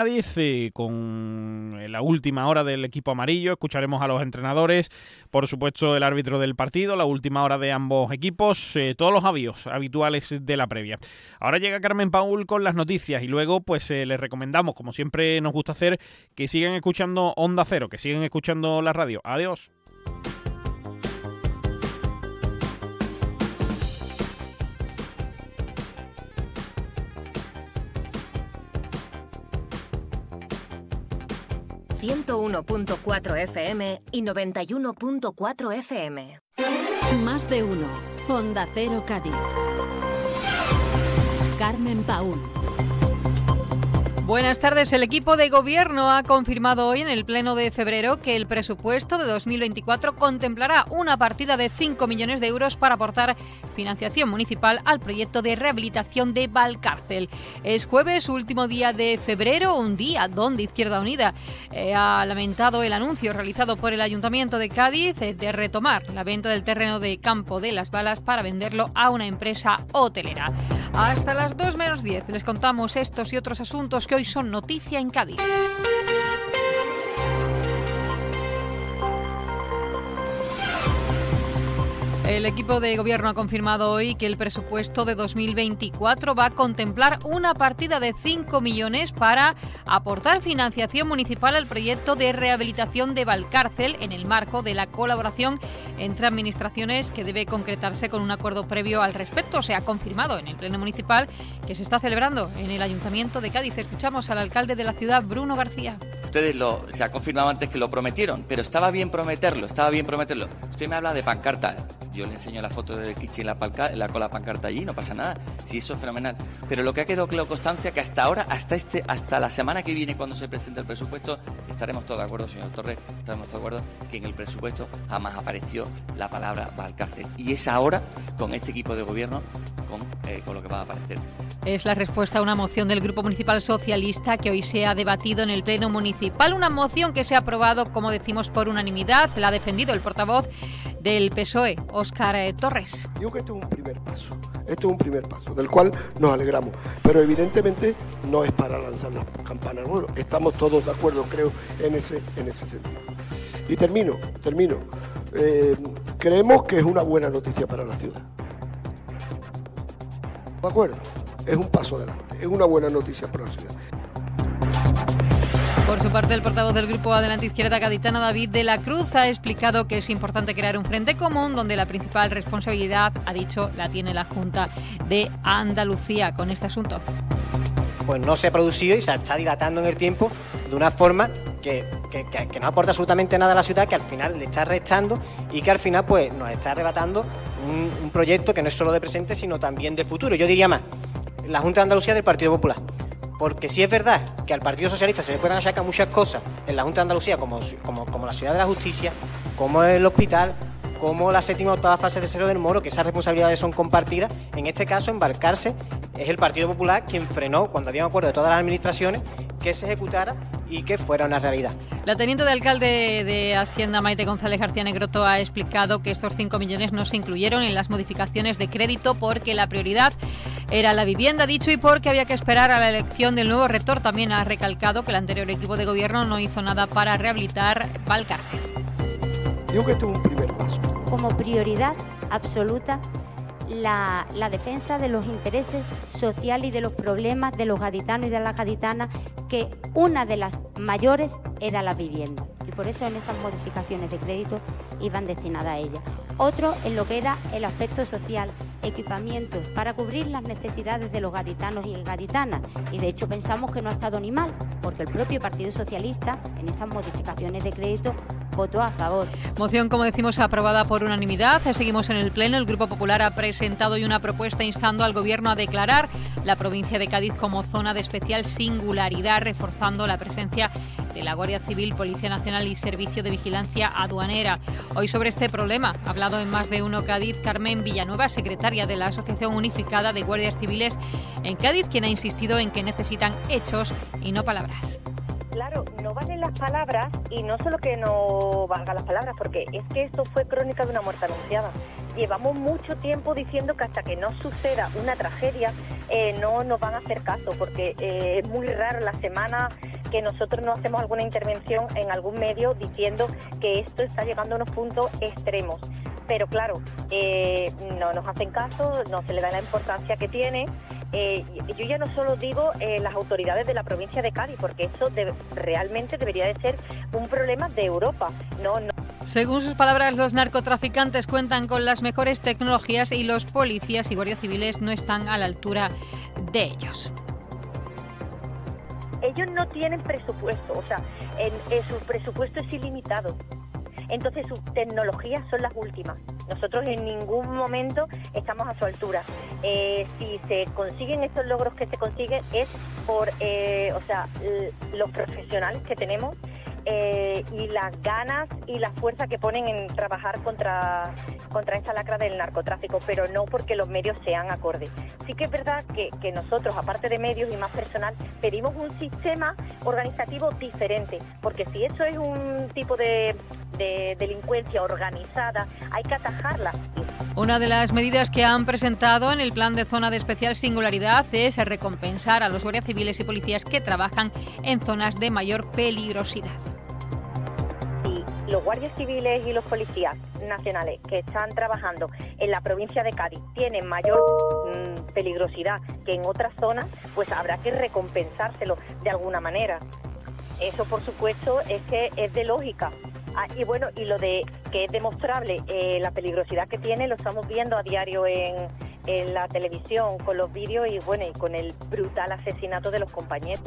Cádiz con la última hora del equipo amarillo. Escucharemos a los entrenadores, por supuesto el árbitro del partido, la última hora de ambos equipos, eh, todos los avíos habituales de la previa. Ahora llega Carmen Paul con las noticias y luego pues eh, les recomendamos, como siempre nos gusta hacer, que sigan escuchando Onda Cero, que sigan escuchando la radio. Adiós. 101.4 FM y 91.4 FM. Más de uno. Honda Cero Cádiz. Carmen Paul. Buenas tardes. El equipo de gobierno ha confirmado hoy en el Pleno de febrero que el presupuesto de 2024 contemplará una partida de 5 millones de euros para aportar financiación municipal al proyecto de rehabilitación de Valcárcel. Es jueves, último día de febrero, un día donde Izquierda Unida eh, ha lamentado el anuncio realizado por el Ayuntamiento de Cádiz eh, de retomar la venta del terreno de Campo de las Balas para venderlo a una empresa hotelera. Hasta las 2 menos 10 les contamos estos y otros asuntos que hoy son noticia en Cádiz. El equipo de gobierno ha confirmado hoy que el presupuesto de 2024 va a contemplar una partida de 5 millones para aportar financiación municipal al proyecto de rehabilitación de Valcárcel en el marco de la colaboración entre administraciones que debe concretarse con un acuerdo previo al respecto. Se ha confirmado en el Pleno Municipal que se está celebrando en el Ayuntamiento de Cádiz. Escuchamos al alcalde de la ciudad, Bruno García. Ustedes lo, se ha confirmado antes que lo prometieron, pero estaba bien prometerlo, estaba bien prometerlo. Usted me habla de pancarta le enseño la foto de Kichi en la, la cola pancarta allí, no pasa nada. Sí, eso es fenomenal. Pero lo que ha quedado claro constancia que hasta ahora, hasta este, hasta la semana que viene cuando se presente el presupuesto, estaremos todos de acuerdo, señor Torres, estaremos todos de acuerdo que en el presupuesto jamás apareció la palabra Valcárcel. Y es ahora, con este equipo de gobierno, con, eh, con lo que va a aparecer. Es la respuesta a una moción del Grupo Municipal Socialista que hoy se ha debatido en el Pleno Municipal. Una moción que se ha aprobado, como decimos, por unanimidad. La ha defendido el portavoz del PSOE, Óscar eh, Torres. Digo que esto es un primer paso. Esto es un primer paso, del cual nos alegramos. Pero evidentemente no es para lanzar las campanas. Bueno, estamos todos de acuerdo, creo, en ese, en ese sentido. Y termino, termino. Eh, creemos que es una buena noticia para la ciudad. ¿De acuerdo? es un paso adelante, es una buena noticia para la ciudad. Por su parte, el portavoz del Grupo Adelante Izquierda Gaditana, David de la Cruz, ha explicado que es importante crear un frente común donde la principal responsabilidad, ha dicho, la tiene la Junta de Andalucía con este asunto. Pues no se ha producido y se está dilatando en el tiempo de una forma que, no aporta absolutamente nada a la ciudad, que al final le está restando y que al final pues nos está arrebatando un, un proyecto que no es solo de presente, sino también de futuro. Yo diría más, la Junta de Andalucía del Partido Popular. Porque si es verdad que al Partido Socialista se le pueden achacar muchas cosas en la Junta de Andalucía, como, como, la Ciudad de la Justicia, como el hospital, como la séptima o octava fase de Cero del Moro, que esas responsabilidades son compartidas, en este caso embarcarse es el Partido Popular quien frenó, cuando había un acuerdo de todas las administraciones, que se ejecutara y que fuera una realidad. La teniente de alcalde de Hacienda, Maite González García Negroto, ha explicado que estos 5 millones no se incluyeron en las modificaciones de crédito porque la prioridad era la vivienda, dicho, y porque había que esperar a la elección del nuevo rector. También ha recalcado que el anterior equipo de gobierno no hizo nada para rehabilitar Valcárcel. Digo que esto es un primer paso. Como prioridad absoluta la, defensa de los intereses sociales y de los problemas de los gaditanos y de las gaditanas, que una de las mayores era la vivienda. Y por eso en esas modificaciones de crédito iban destinadas a ella. Otro en lo que era el aspecto social, equipamientos para cubrir las necesidades de los gaditanos y gaditanas. Y de hecho pensamos que no ha estado ni mal, porque el propio Partido Socialista en estas modificaciones de crédito votó a favor. Moción, como decimos, aprobada por unanimidad. Seguimos en el Pleno. El Grupo Popular ha presentado hoy una propuesta instando al Gobierno a declarar la provincia de Cádiz como zona de especial singularidad, reforzando la presencia de la Guardia Civil, Policía Nacional y Servicio de Vigilancia Aduanera. Hoy sobre este problema ha hablado en más de uno Cádiz Carmen Villanueva, secretaria de la Asociación Unificada de Guardias Civiles en Cádiz, quien ha insistido en que necesitan hechos y no palabras. Claro, no valen las palabras y no solo que no valgan las palabras, porque es que esto fue crónica de una muerte anunciada. Llevamos mucho tiempo diciendo que hasta que no suceda una tragedia eh, no nos van a hacer caso, porque eh, es muy raro la semana que nosotros no hacemos alguna intervención en algún medio diciendo que esto está llegando a unos puntos extremos. Pero claro, eh, no nos hacen caso, no se le da la importancia que tiene. Yo ya no solo digo las autoridades de la provincia de Cádiz, porque eso realmente debería de ser un problema de Europa, no Según sus palabras, los narcotraficantes cuentan con las mejores tecnologías y los policías y guardias civiles no están a la altura de ellos. ellos no tienen presupuesto, o sea, en, su presupuesto es ilimitado. Entonces sus tecnologías son las últimas. Nosotros en ningún momento estamos a su altura. Eh, si se consiguen estos logros que se consiguen es por, eh, o sea, los profesionales que tenemos eh, y las ganas y la fuerza que ponen en trabajar contra, contra esta lacra del narcotráfico, pero no porque los medios sean acordes. Sí que es verdad que, que nosotros, aparte de medios y más personal, pedimos un sistema organizativo diferente, porque si eso es un tipo de, de delincuencia organizada, hay que atajarla. Una de las medidas que han presentado en el plan de zona de especial singularidad es recompensar a los guardias civiles y policías que trabajan en zonas de mayor peligrosidad. Los guardias civiles y los policías nacionales que están trabajando en la provincia de Cádiz tienen mayor mm, peligrosidad que en otras zonas, pues habrá que recompensárselo de alguna manera. Eso, por supuesto, es que es de lógica. Ah, y bueno, y lo de que es demostrable eh, la peligrosidad que tiene, lo estamos viendo a diario en, en la televisión, con los vídeos y bueno, y con el brutal asesinato de los compañeros.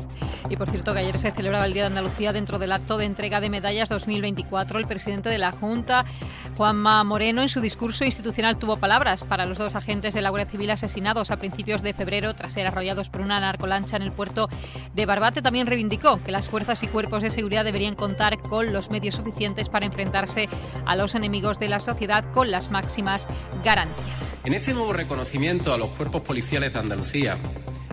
Y por cierto que ayer se celebraba el Día de Andalucía dentro del acto de entrega de medallas 2024. El presidente de la Junta, Juanma Moreno, en su discurso institucional tuvo palabras para los dos agentes de la Guardia Civil asesinados a principios de febrero tras ser arrollados por una narcolancha en el puerto de Barbate. También reivindicó que las fuerzas y cuerpos de seguridad deberían contar con los medios suficientes para enfrentarse a los enemigos de la sociedad con las máximas garantías. En este nuevo reconocimiento a los cuerpos policiales de Andalucía,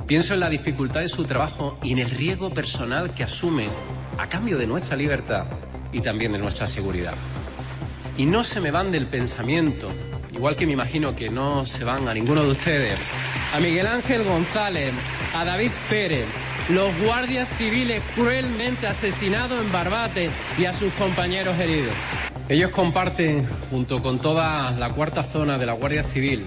pienso en la dificultad de su trabajo y en el riesgo personal que asumen a cambio de nuestra libertad y también de nuestra seguridad. Y no se me van del pensamiento, igual que me imagino que no se van a ninguno de ustedes, a Miguel Ángel González, a David Pérez, los guardias civiles cruelmente asesinados en Barbate y a sus compañeros heridos. Ellos comparten, junto con toda la cuarta zona de la Guardia Civil,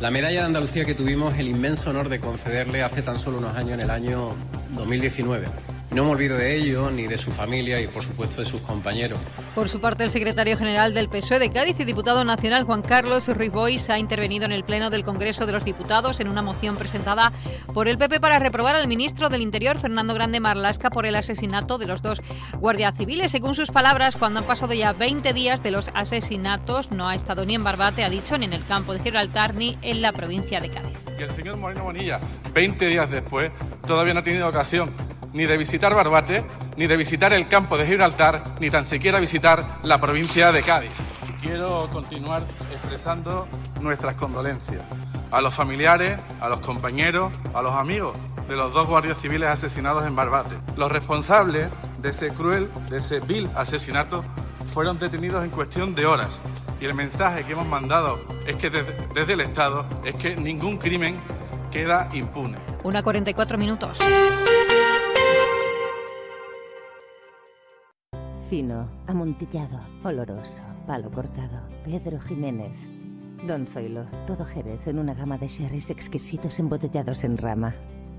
la medalla de Andalucía que tuvimos el inmenso honor de concederle hace tan solo unos años, en el año 2019. No me olvido de ello, ni de su familia y, por supuesto, de sus compañeros. Por su parte, el secretario general del PSOE de Cádiz y diputado nacional Juan Carlos Ruiz Boix ha intervenido en el Pleno del Congreso de los Diputados en una moción presentada por el PP para reprobar al ministro del Interior, Fernando Grande Marlasca, por el asesinato de los dos guardias civiles. Según sus palabras, cuando han pasado ya 20 días de los asesinatos, no ha estado ni en Barbate, ha dicho, ni en el campo de Gibraltar, ni en la provincia de Cádiz. Y el señor Moreno Bonilla, 20 días después, todavía no ha tenido ocasión ni de visitar Barbate, ni de visitar el campo de Gibraltar, ni tan siquiera visitar la provincia de Cádiz. Quiero continuar expresando nuestras condolencias a los familiares, a los compañeros, a los amigos de los dos guardias civiles asesinados en Barbate. Los responsables de ese cruel, de ese vil asesinato fueron detenidos en cuestión de horas. Y el mensaje que hemos mandado es que desde, desde el Estado es que ningún crimen queda impune. Una 44 minutos. Fino, amontillado, oloroso, palo cortado. Pedro Jiménez. Don Zoilo, todo Jerez en una gama de sherries exquisitos embotellados en rama.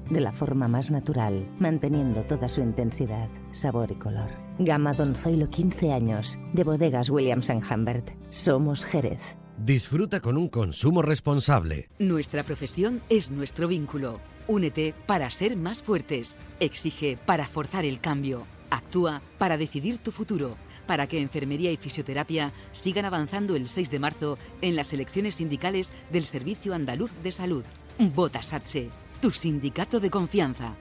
De la forma más natural, manteniendo toda su intensidad, sabor y color. Gama Don Zoilo 15 años, de bodegas Williams ⁇ Humbert. Somos Jerez. Disfruta con un consumo responsable. Nuestra profesión es nuestro vínculo. Únete para ser más fuertes. Exige para forzar el cambio. Actúa para decidir tu futuro. Para que enfermería y fisioterapia sigan avanzando el 6 de marzo en las elecciones sindicales del Servicio Andaluz de Salud. Vota SATSE, tu sindicato de confianza.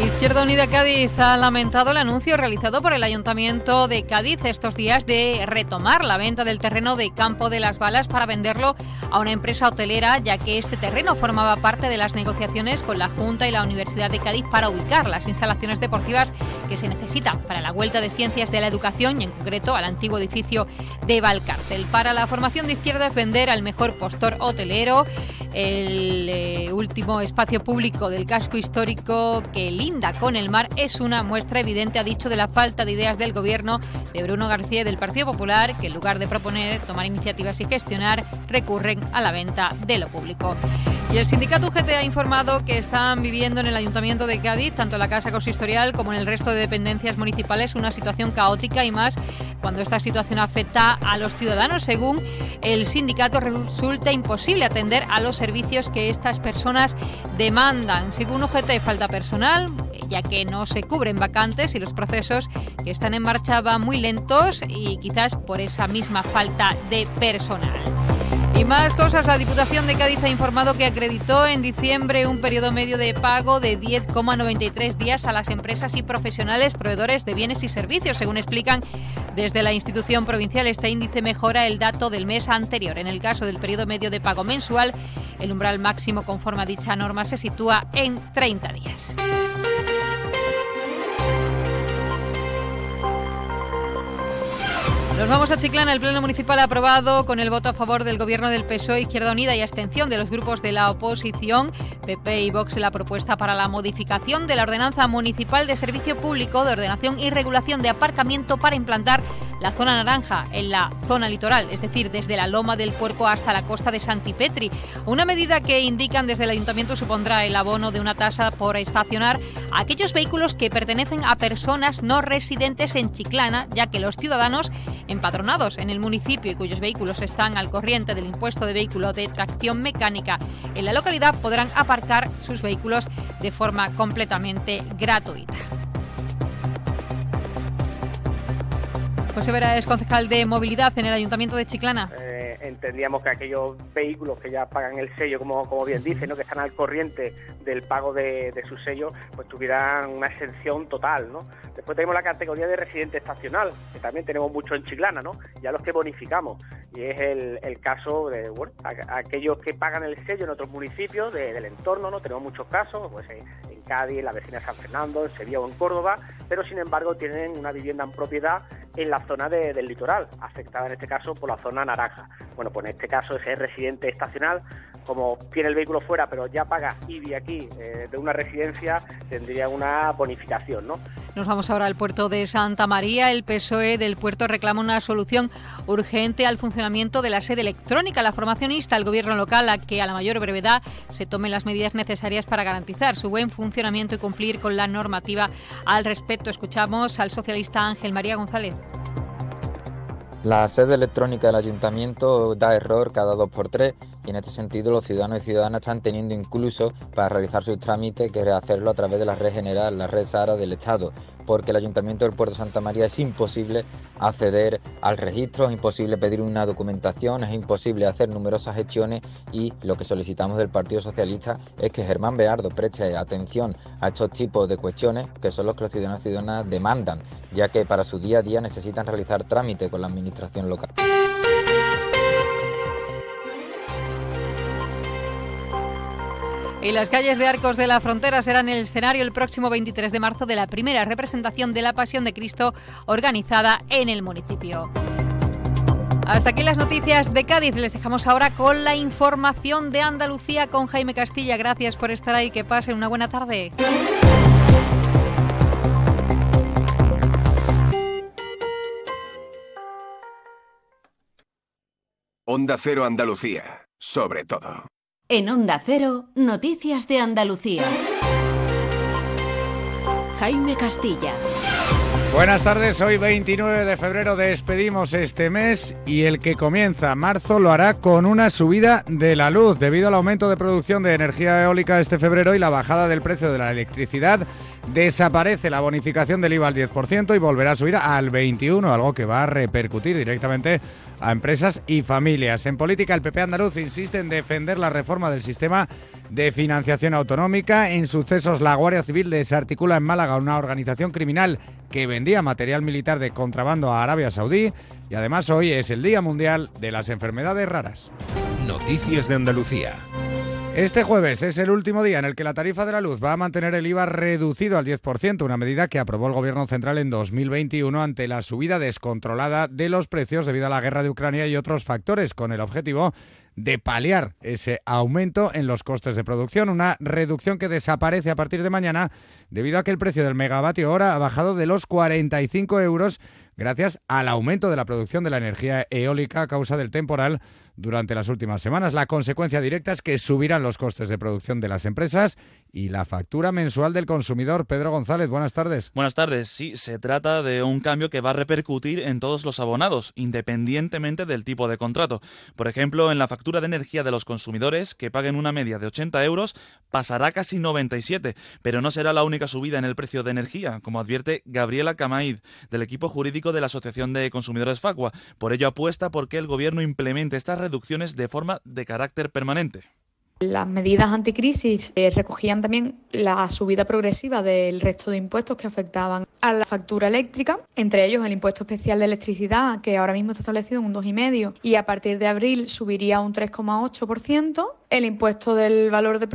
Izquierda Unida Cádiz ha lamentado el anuncio realizado por el Ayuntamiento de Cádiz estos días de retomar la venta del terreno de Campo de las Balas para venderlo a una empresa hotelera, ya que este terreno formaba parte de las negociaciones con la Junta y la Universidad de Cádiz para ubicar las instalaciones deportivas que se necesitan para la Vuelta de Ciencias de la Educación y en concreto al antiguo edificio de Valcárcel. Para la formación de izquierdas vender al mejor postor hotelero, el eh, último espacio público del casco histórico que linda con el mar es una muestra evidente, ha dicho, de la falta de ideas del gobierno de Bruno García y del Partido Popular, que en lugar de proponer, tomar iniciativas y gestionar, recurren a la venta de lo público. Y el sindicato UGT ha informado que están viviendo en el Ayuntamiento de Cádiz, tanto en la Casa Consistorial como en el resto de dependencias municipales, una situación caótica y más cuando esta situación afecta a los ciudadanos. Según el sindicato, resulta imposible atender a los servicios que estas personas demandan. Según UGT, falta personal, ya que no se cubren vacantes y los procesos que están en marcha van muy lentos y quizás por esa misma falta de personal. Y más cosas, la Diputación de Cádiz ha informado que acreditó en diciembre un periodo medio de pago de 10,93 días a las empresas y profesionales proveedores de bienes y servicios. Según explican desde la institución provincial, este índice mejora el dato del mes anterior. En el caso del periodo medio de pago mensual, el umbral máximo conforme a dicha norma se sitúa en 30 días. Nos vamos a Chiclana. El Pleno Municipal ha aprobado con el voto a favor del Gobierno del PSOE, Izquierda Unida y abstención de los grupos de la oposición, PP y Vox, la propuesta para la modificación de la Ordenanza Municipal de Servicio Público de Ordenación y Regulación de Aparcamiento para implantar la zona naranja en la zona litoral, es decir, desde la Loma del Puerco hasta la costa de Santipetri. Una medida que indican desde el ayuntamiento supondrá el abono de una tasa por estacionar a aquellos vehículos que pertenecen a personas no residentes en Chiclana, ya que los ciudadanos empadronados en el municipio y cuyos vehículos están al corriente del impuesto de vehículo de tracción mecánica en la localidad podrán aparcar sus vehículos de forma completamente gratuita. José Vera es concejal de movilidad en el Ayuntamiento de Chiclana. Eh, entendíamos que aquellos vehículos que ya pagan el sello, como, como bien dice, ¿no? que están al corriente del pago de, su sello, pues tuvieran una exención total. ¿no? Después tenemos la categoría de residente estacional, que también tenemos mucho en Chiclana, ¿no? ya los que bonificamos. Y es el, el caso de bueno, aquellos que pagan el sello en otros municipios del entorno, ¿no? tenemos muchos casos, pues en Cádiz, en la vecina de San Fernando, en Sevilla o en Córdoba, pero sin embargo tienen una vivienda en propiedad en la zona del litoral, afectada en este caso por la zona naranja. Bueno, pues en este caso ese residente estacional, como tiene el vehículo fuera, pero ya paga IBI aquí eh, de una residencia, tendría una bonificación, ¿no? Nos vamos ahora al puerto de Santa María. El PSOE del puerto reclama una solución urgente al funcionamiento de la sede electrónica. La formación insta al gobierno local a que a la mayor brevedad se tomen las medidas necesarias para garantizar su buen funcionamiento y cumplir con la normativa al respecto. Escuchamos al socialista Ángel María González. La sede electrónica del ayuntamiento da error cada dos por tres y en este sentido los ciudadanos y ciudadanas están teniendo incluso para realizar sus trámites que hacerlo a través de la red general, la red SARA del Estado, porque el ayuntamiento del Puerto Santa María es imposible acceder al registro, es imposible pedir una documentación, es imposible hacer numerosas gestiones y lo que solicitamos del Partido Socialista es que Germán Beardo preste atención a estos tipos de cuestiones que son los que los ciudadanos y ciudadanas demandan, ya que para su día a día necesitan realizar trámites con la administración local. Y las calles de Arcos de la Frontera serán el escenario el próximo 23 de marzo de la primera representación de la Pasión de Cristo organizada en el municipio. Hasta aquí las noticias de Cádiz. Les dejamos ahora con la información de Andalucía con Jaime Castilla. Gracias por estar ahí. Que pasen una buena tarde. Onda Cero Andalucía, sobre todo. En Onda Cero, Noticias de Andalucía. Jaime Castilla. Buenas tardes, hoy 29 de febrero despedimos este mes y el que comienza marzo lo hará con una subida de la luz debido al aumento de producción de energía eólica este febrero y la bajada del precio de la electricidad. Desaparece la bonificación del IVA al 10% y volverá a subir al 21%, algo que va a repercutir directamente a empresas y familias. En política, el PP andaluz insiste en defender la reforma del sistema de financiación autonómica. En sucesos, la Guardia Civil desarticula en Málaga una organización criminal que vendía material militar de contrabando a Arabia Saudí. Y además hoy es el Día Mundial de las Enfermedades Raras. Noticias de Andalucía. Este jueves es el último día en el que la tarifa de la luz va a mantener el IVA reducido al 10%, una medida que aprobó el Gobierno Central en 2021 ante la subida descontrolada de los precios debido a la guerra de Ucrania y otros factores, con el objetivo de paliar ese aumento en los costes de producción, una reducción que desaparece a partir de mañana debido a que el precio del megavatio hora ha bajado de los 45 euros gracias al aumento de la producción de la energía eólica a causa del temporal durante las últimas semanas. La consecuencia directa es que subirán los costes de producción de las empresas y la factura mensual del consumidor. Pedro González, buenas tardes. Buenas tardes. Sí, se trata de un cambio que va a repercutir en todos los abonados, independientemente del tipo de contrato. Por ejemplo, en la factura de energía de los consumidores, que paguen una media de 80 euros, pasará casi 97, pero no será la única subida en el precio de energía, como advierte Gabriela Camaid, del equipo jurídico de la Asociación de Consumidores Facua. Por ello apuesta porque el gobierno implemente estas reducciones de forma de carácter permanente. Las medidas anticrisis eh, recogían también la subida progresiva del resto de impuestos que afectaban a la factura eléctrica, entre ellos el impuesto especial de electricidad, que ahora mismo está establecido en un 2,5% y a partir de abril subiría un 3,8%, el impuesto del valor de